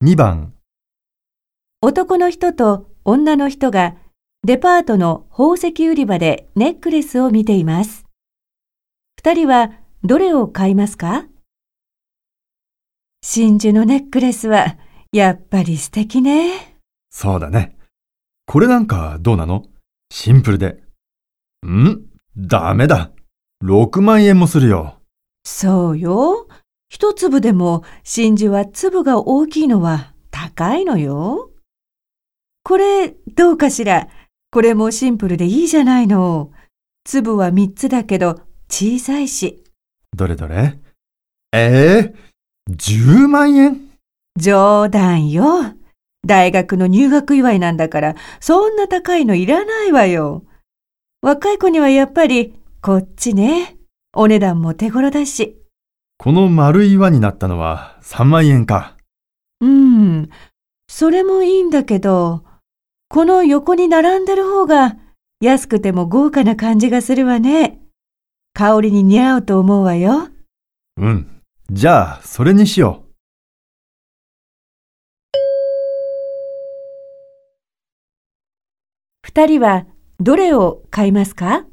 2番、男の人と女の人がデパートの宝石売り場でネックレスを見ています。二人はどれを買いますか？真珠のネックレスはやっぱり素敵ね。そうだね。これなんかどうなの？シンプルで。ん？ダメだ。6万円もするよ。そうよ。一粒でも真珠は粒が大きいのは高いのよ。これどうかしら？これもシンプルでいいじゃないの。粒は3つだけど小さいし。どれどれ？ええ10万円？冗談よ。大学の入学祝いなんだから、そんな高いのいらないわよ。若い子にはやっぱりこっちね。お値段も手頃だし。この丸い輪になったのは3万円か。うん、それもいいんだけど、この横に並んでる方が安くても豪華な感じがするわね。香りに似合うと思うわよ。うん。じゃあ、それにしよう。二人はどれを買いますか？